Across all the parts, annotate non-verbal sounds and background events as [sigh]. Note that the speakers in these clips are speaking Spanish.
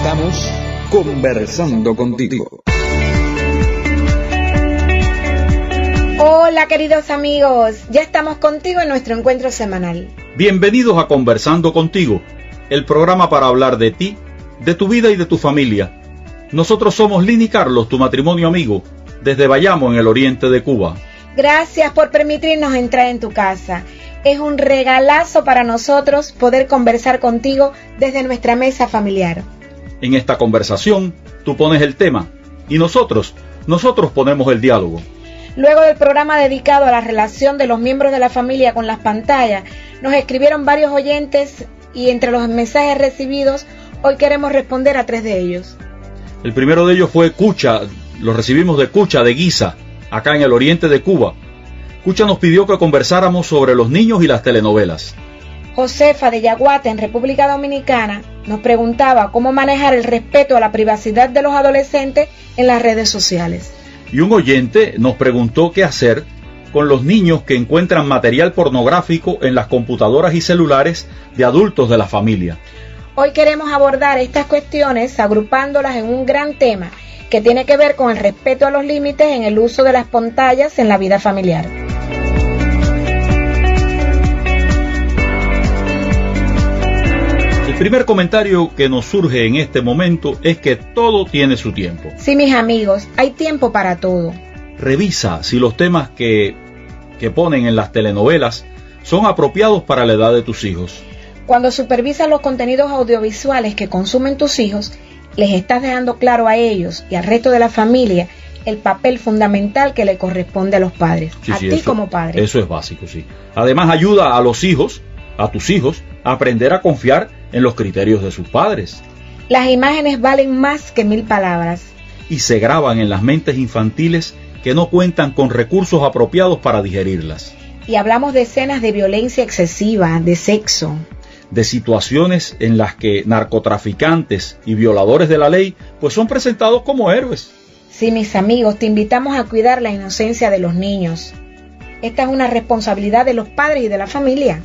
Estamos conversando contigo. Hola queridos amigos, ya estamos contigo en nuestro encuentro semanal. Bienvenidos a Conversando contigo, el programa para hablar de ti, de tu vida y de tu familia. Nosotros somos Lini Carlos, tu matrimonio amigo, desde Bayamo en el oriente de Cuba. Gracias por permitirnos entrar en tu casa. Es un regalazo para nosotros poder conversar contigo desde nuestra mesa familiar. En esta conversación, tú pones el tema y nosotros, nosotros ponemos el diálogo. Luego del programa dedicado a la relación de los miembros de la familia con las pantallas, nos escribieron varios oyentes y entre los mensajes recibidos, hoy queremos responder a tres de ellos. El primero de ellos fue Cucha, lo recibimos de Cucha, de Guisa, acá en el oriente de Cuba. Cucha nos pidió que conversáramos sobre los niños y las telenovelas. Josefa de Yaguate, en República Dominicana, nos preguntaba cómo manejar el respeto a la privacidad de los adolescentes en las redes sociales. Y un oyente nos preguntó qué hacer con los niños que encuentran material pornográfico en las computadoras y celulares de adultos de la familia. Hoy queremos abordar estas cuestiones agrupándolas en un gran tema que tiene que ver con el respeto a los límites en el uso de las pantallas en la vida familiar. Primer comentario que nos surge en este momento es que todo tiene su tiempo. Sí, mis amigos, hay tiempo para todo. Revisa si los temas que, que ponen en las telenovelas son apropiados para la edad de tus hijos. Cuando supervisas los contenidos audiovisuales que consumen tus hijos, les estás dejando claro a ellos y al resto de la familia el papel fundamental que le corresponde a los padres, Sí, a sí, ti eso- como padre. Eso es básico, sí. Además ayuda a los hijos, a tus hijos, a aprender a confiar en los criterios de sus padres Las imágenes valen más que mil palabras. y se graban en las mentes infantiles que no cuentan con recursos apropiados para digerirlas, Y hablamos de escenas de violencia excesiva, de sexo. de situaciones en las que narcotraficantes y violadores de la ley pues son presentados como héroes. Sí, mis amigos, te invitamos a cuidar la inocencia de los niños. Esta es una responsabilidad de los padres y de la familia.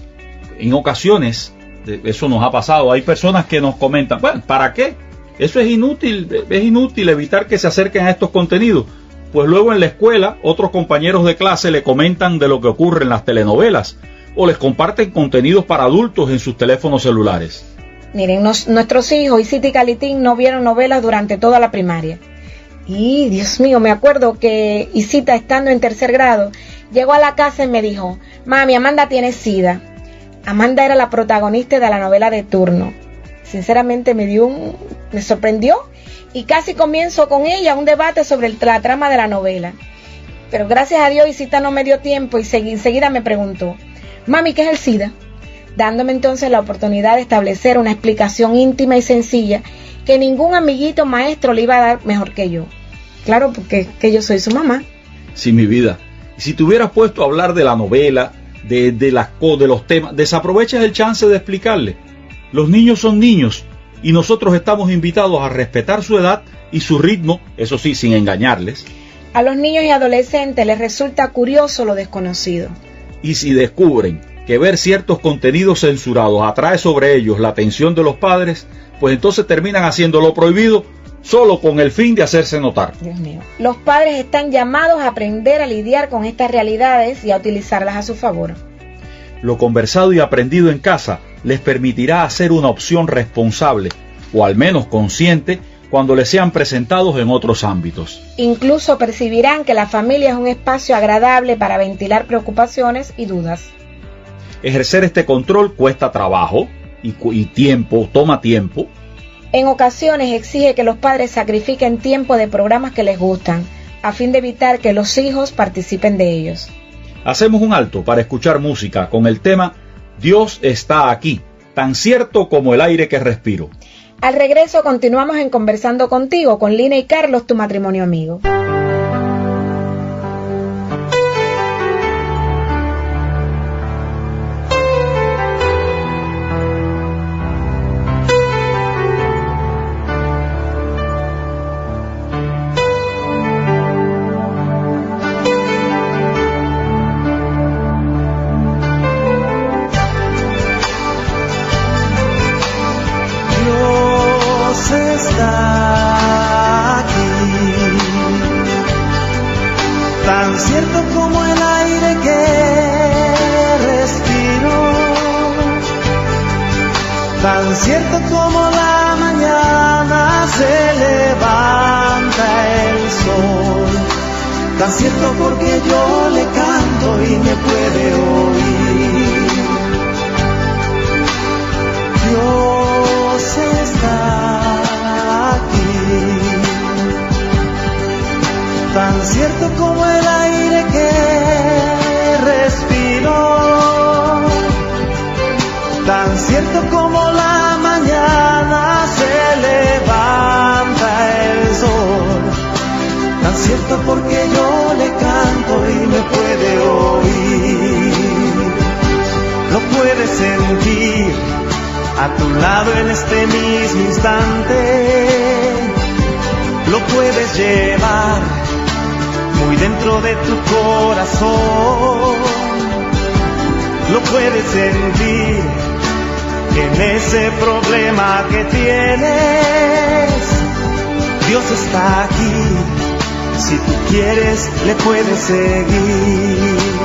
En ocasiones, eso nos ha pasado, hay personas que nos comentan, bueno, ¿para qué? Eso es inútil, es inútil evitar que se acerquen a estos contenidos. Pues luego en la escuela otros compañeros de clase le comentan de lo que ocurre en las telenovelas o les comparten contenidos para adultos en sus teléfonos celulares. Miren, nuestros hijos, y Calitín, no vieron novelas durante toda la primaria. Y, Dios mío, me acuerdo que Isita, estando en tercer grado, llegó a la casa y me dijo, Mami, Amanda tiene sida. Amanda era la protagonista de la novela de turno. Sinceramente me dio un... me sorprendió y casi comienzo con ella un debate sobre la trama de la novela. Pero gracias a Dios Isita no me dio tiempo y segui- enseguida me preguntó, Mami, ¿qué es el SIDA? dándome entonces la oportunidad de establecer una explicación íntima y sencilla que ningún amiguito maestro le iba a dar mejor que yo. Claro, porque que yo soy su mamá. Sí, mi vida. Si te hubieras puesto a hablar de la novela, de, de, las co- de los temas, desaprovechas el chance de explicarle. Los niños son niños y nosotros estamos invitados a respetar su edad y su ritmo, eso sí, sin engañarles. A los niños y adolescentes les resulta curioso lo desconocido. Y si descubren que ver ciertos contenidos censurados atrae sobre ellos la atención de los padres, pues entonces terminan haciendo lo prohibido solo con el fin de hacerse notar. Dios mío. Los padres están llamados a aprender a lidiar con estas realidades y a utilizarlas a su favor. Lo conversado y aprendido en casa les permitirá hacer una opción responsable, o al menos consciente, cuando les sean presentados en otros ámbitos. Incluso percibirán que la familia es un espacio agradable para ventilar preocupaciones y dudas. Ejercer este control cuesta trabajo y, y tiempo, toma tiempo, En ocasiones exige que los padres sacrifiquen tiempo de programas que les gustan, a fin de evitar que los hijos participen de ellos. Hacemos un alto para escuchar música con el tema Dios está aquí, tan cierto como el aire que respiro. Al regreso continuamos en Conversando contigo con Lina y Carlos, tu matrimonio amigo. Incierto como la mañana se levanta el sol. Tan cierto porque yo le canto y me puede oír. Dios está aquí. Tan cierto como el aire que porque yo le canto y me puede oír. Lo puede sentir a tu lado en este mismo instante. Lo puedes llevar muy dentro de tu corazón. Lo puedes sentir en ese problema que tienes. Dios está aquí si tú quieres, le puedes seguir.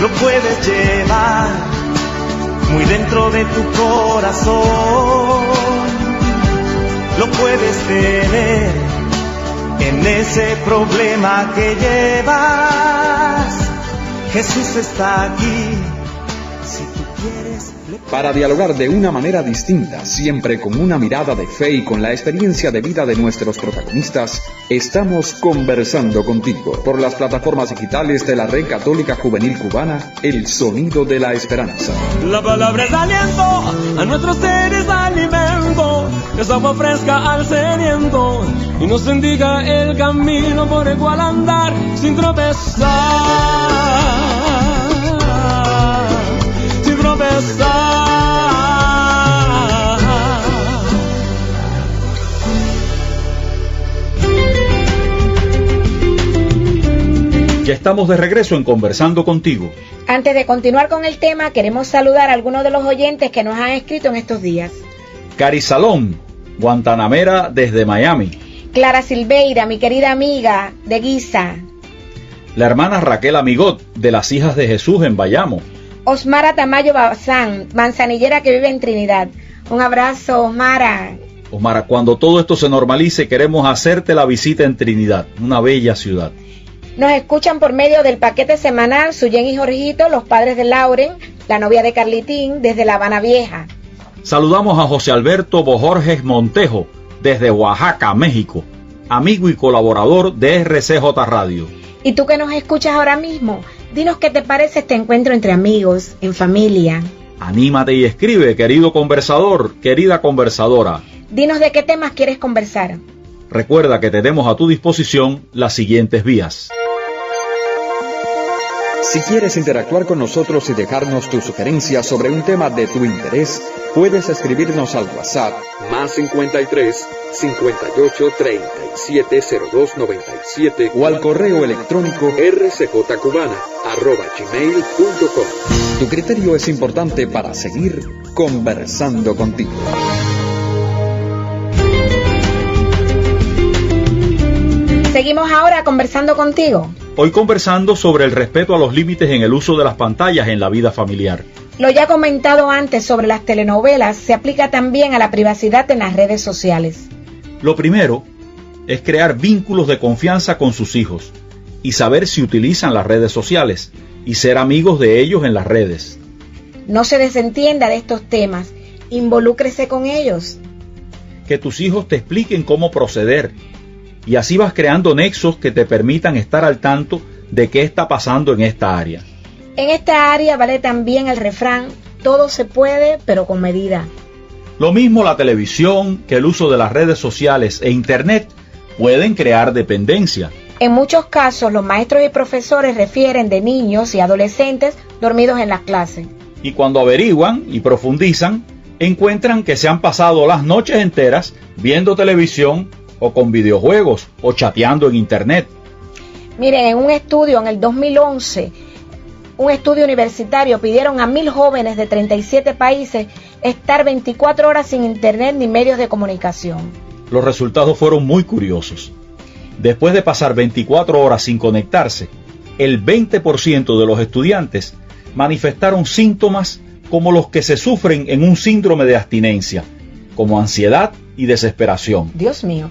lo puedes llevar muy dentro de tu corazón. Lo puedes tener en ese problema que llevas. Jesús está aquí para dialogar de una manera distinta, siempre con una mirada de fe y con la experiencia de vida de nuestros protagonistas, estamos conversando contigo por las plataformas digitales de la Red Católica Juvenil Cubana, El Sonido de la Esperanza. La palabra es aliento, a nuestros seres alimento, es agua fresca al sediento y nos indica el camino por el cual andar sin tropezar. Ya estamos de regreso en Conversando contigo. Antes de continuar con el tema, queremos saludar a algunos de los oyentes que nos han escrito en estos días. Cari Salón, Guantanamera desde Miami. Clara Silveira, mi querida amiga de Guisa. La hermana Raquel Amigot, de las Hijas de Jesús en Bayamo. Osmara Tamayo Bazán, manzanillera que vive en Trinidad. Un abrazo, Osmara. Osmara, cuando todo esto se normalice, queremos hacerte la visita en Trinidad, una bella ciudad. Nos escuchan por medio del paquete semanal Suyen y Jorgito, los padres de Lauren, la novia de Carlitín, desde La Habana Vieja. Saludamos a José Alberto Bojorges Montejo desde Oaxaca, México, amigo y colaborador de RCJ Radio. ¿Y tú que nos escuchas ahora mismo? Dinos qué te parece este encuentro entre amigos, en familia. Anímate y escribe, querido conversador, querida conversadora. Dinos de qué temas quieres conversar. Recuerda que tenemos a tu disposición las siguientes vías. Si quieres interactuar con nosotros y dejarnos tu sugerencia sobre un tema de tu interés, puedes escribirnos al WhatsApp más 53 58 37 02 97 o al correo electrónico rcjcubana arroba gmail.com. Tu criterio es importante para seguir conversando contigo. Seguimos ahora conversando contigo. Hoy conversando sobre el respeto a los límites en el uso de las pantallas en la vida familiar. Lo ya comentado antes sobre las telenovelas se aplica también a la privacidad en las redes sociales. Lo primero es crear vínculos de confianza con sus hijos y saber si utilizan las redes sociales y ser amigos de ellos en las redes. No se desentienda de estos temas, involúcrese con ellos. Que tus hijos te expliquen cómo proceder y así vas creando nexos que te permitan estar al tanto de qué está pasando en esta área. En esta área vale también el refrán, todo se puede, pero con medida. Lo mismo la televisión que el uso de las redes sociales e Internet pueden crear dependencia. En muchos casos los maestros y profesores refieren de niños y adolescentes dormidos en las clases. Y cuando averiguan y profundizan, encuentran que se han pasado las noches enteras viendo televisión o con videojuegos o chateando en Internet. Miren, en un estudio en el 2011, un estudio universitario, pidieron a mil jóvenes de 37 países estar 24 horas sin Internet ni medios de comunicación. Los resultados fueron muy curiosos. Después de pasar 24 horas sin conectarse, el 20% de los estudiantes manifestaron síntomas como los que se sufren en un síndrome de abstinencia, como ansiedad y desesperación. Dios mío,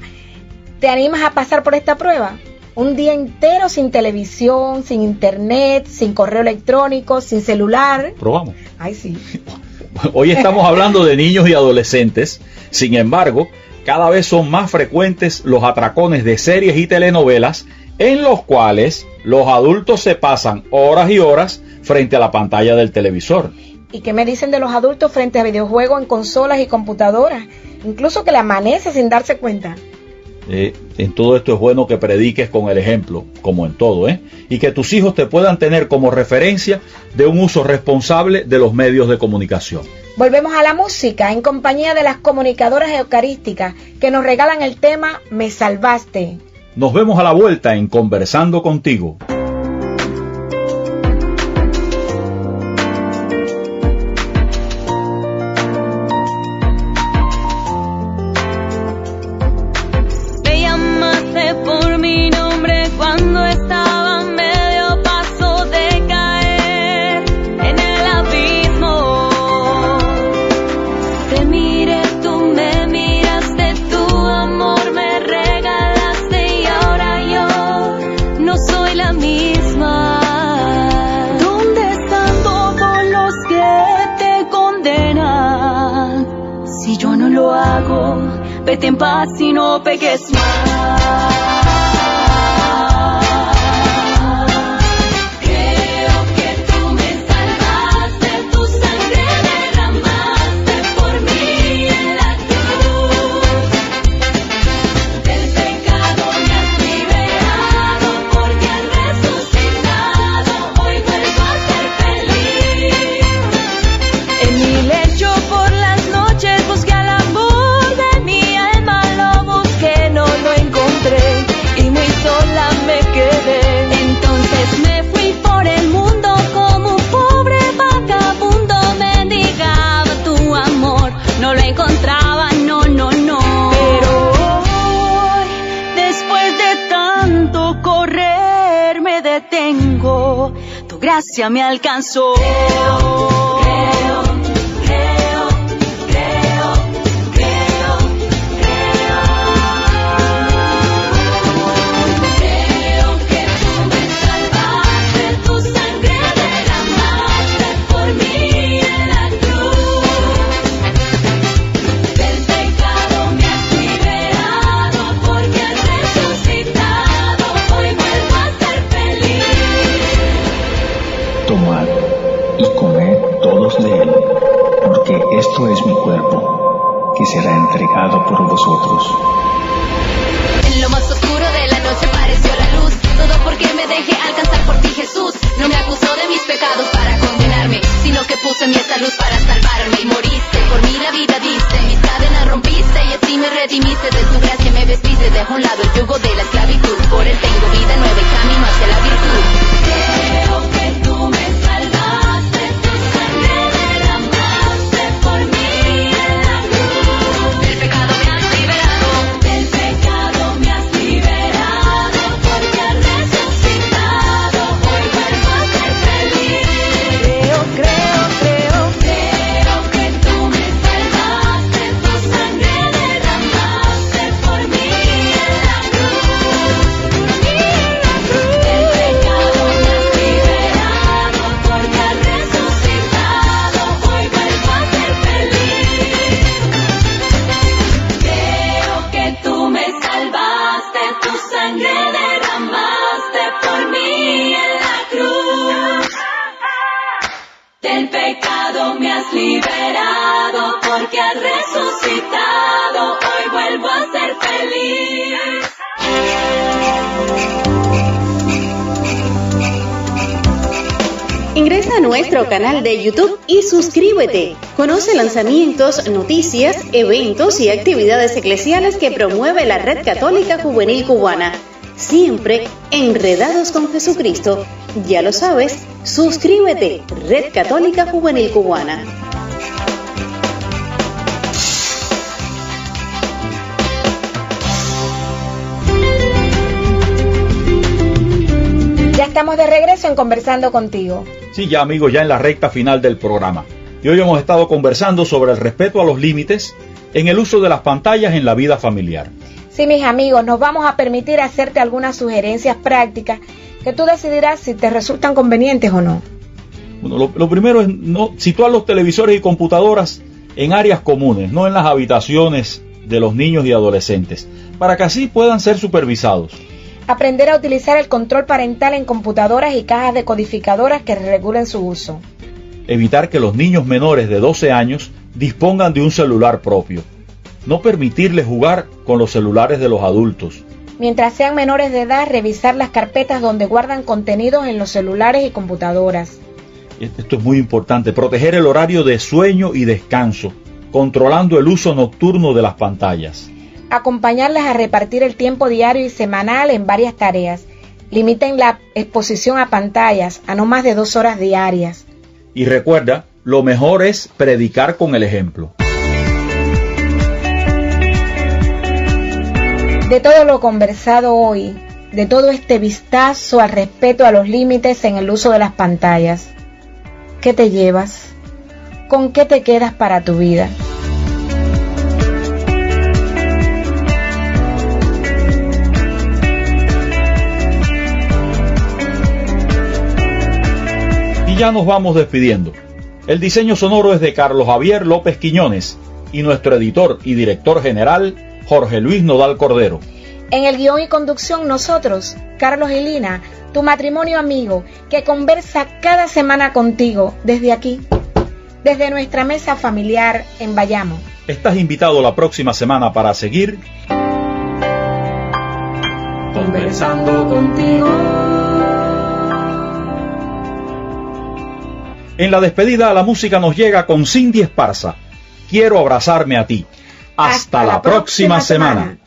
¿Te animas a pasar por esta prueba? Un día entero sin televisión, sin internet, sin correo electrónico, sin celular. Probamos. Ay, sí. [laughs] Hoy estamos hablando de niños y adolescentes. Sin embargo, cada vez son más frecuentes los atracones de series y telenovelas en los cuales los adultos se pasan horas y horas frente a la pantalla del televisor. ¿Y qué me dicen de los adultos frente a videojuegos en consolas y computadoras? Incluso que le amanece sin darse cuenta. Eh, en todo esto es bueno que prediques con el ejemplo, como en todo, ¿eh? y que tus hijos te puedan tener como referencia de un uso responsable de los medios de comunicación. Volvemos a la música en compañía de las comunicadoras eucarísticas que nos regalan el tema Me salvaste. Nos vemos a la vuelta en Conversando contigo. Y gracia me alcanzó. Que será entregado por vosotros. Nuestro canal de YouTube y suscríbete. Conoce lanzamientos, noticias, eventos y actividades eclesiales que promueve la Red Católica Juvenil Cubana. Siempre enredados con Jesucristo. Ya lo sabes, suscríbete, Red Católica Juvenil Cubana. Ya estamos de regreso en Conversando contigo. Sí, ya amigos, ya en la recta final del programa. Y hoy hemos estado conversando sobre el respeto a los límites en el uso de las pantallas en la vida familiar. Sí, mis amigos, nos vamos a permitir hacerte algunas sugerencias prácticas que tú decidirás si te resultan convenientes o no. Bueno, lo, lo primero es no situar los televisores y computadoras en áreas comunes, no en las habitaciones de los niños y adolescentes, para que así puedan ser supervisados. Aprender a utilizar el control parental en computadoras y cajas decodificadoras que regulen su uso. Evitar que los niños menores de 12 años dispongan de un celular propio. No permitirles jugar con los celulares de los adultos. Mientras sean menores de edad, revisar las carpetas donde guardan contenidos en los celulares y computadoras. Esto es muy importante. Proteger el horario de sueño y descanso, controlando el uso nocturno de las pantallas. Acompañarles a repartir el tiempo diario y semanal en varias tareas. Limiten la exposición a pantallas a no más de dos horas diarias. Y recuerda, lo mejor es predicar con el ejemplo. De todo lo conversado hoy, de todo este vistazo al respeto a los límites en el uso de las pantallas, ¿qué te llevas? ¿Con qué te quedas para tu vida? Ya nos vamos despidiendo. El diseño sonoro es de Carlos Javier López Quiñones y nuestro editor y director general, Jorge Luis Nodal Cordero. En el guion y conducción nosotros, Carlos y Lina, tu matrimonio amigo, que conversa cada semana contigo desde aquí, desde nuestra mesa familiar en Bayamo. Estás invitado la próxima semana para seguir Conversando contigo. En la despedida la música nos llega con Cindy Esparza. Quiero abrazarme a ti. Hasta, la, próxima, semana.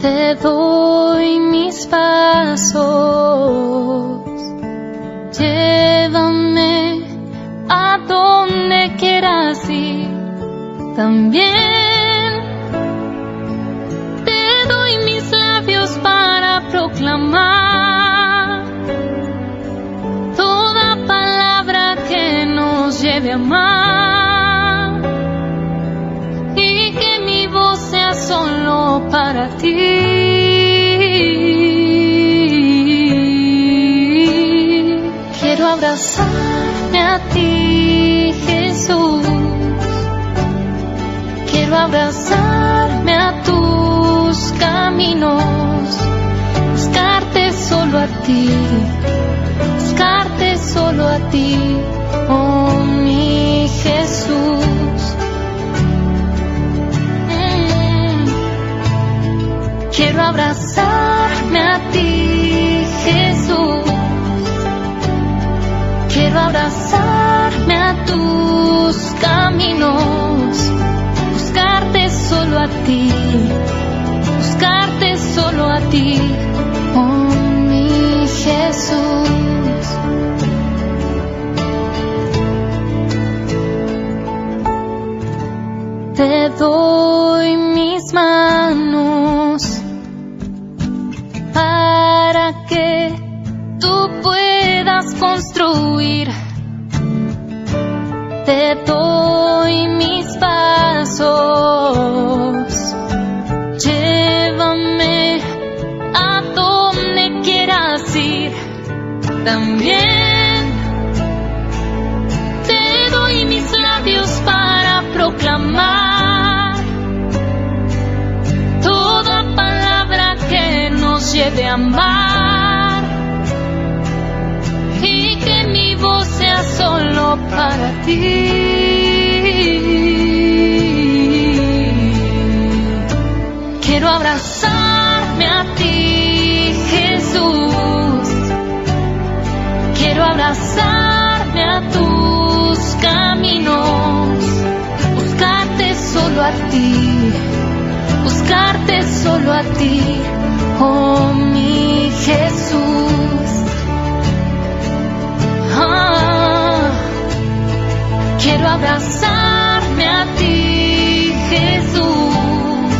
Te doy mis pasos. Llévame a donde quieras ir. También te doy mis labios para proclamar toda palabra que nos lleve a amar. Abrazarme a ti, Jesús. Quiero abrazarme a tus abrazarme a tus caminos, buscarte solo a ti, buscarte solo a ti, oh mi Jesús. Te doy mis manos para que tú puedas construir. Te doy mis pasos. Llévame a donde quieras ir. También te doy mis labios para proclamar toda palabra que nos lleve a amar para ti. Quiero abrazarme a ti, Jesús. Quiero abrazarme a tus caminos, buscarte solo a ti, buscarte solo a ti, oh mi Jesús. Ah, quiero abrazarme a ti, Jesús.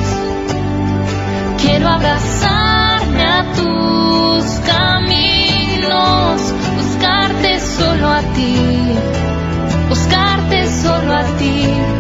Quiero abrazarme a tus caminos, buscarte solo a ti, buscarte solo a ti,